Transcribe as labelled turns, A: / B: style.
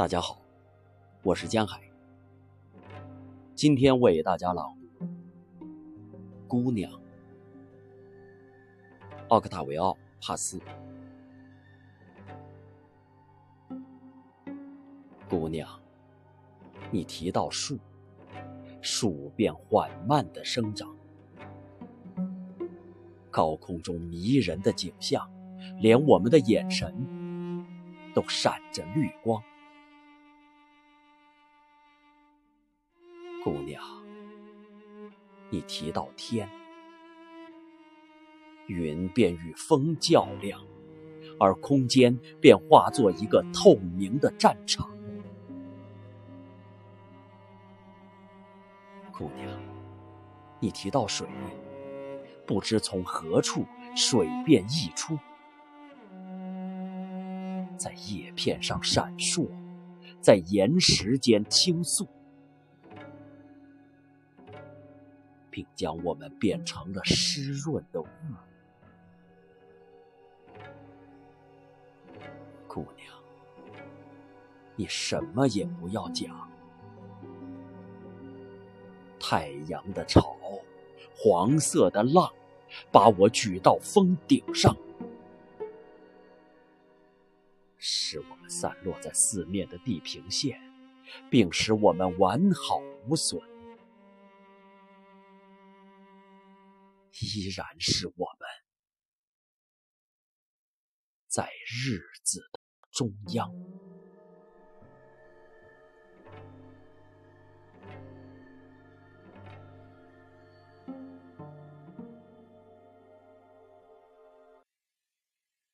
A: 大家好，我是江海。今天为大家朗读《姑娘》，奥克塔维奥·帕斯。姑娘，你提到树，树便缓慢的生长。高空中迷人的景象，连我们的眼神都闪着绿光。姑娘，你提到天，云便与风较量，而空间便化作一个透明的战场。姑娘，你提到水，不知从何处水便溢出，在叶片上闪烁，在岩石间倾诉。并将我们变成了湿润的雾。姑娘，你什么也不要讲。太阳的潮，黄色的浪，把我举到峰顶上，使我们散落在四面的地平线，并使我们完好无损。依然是我们，在日子的中央。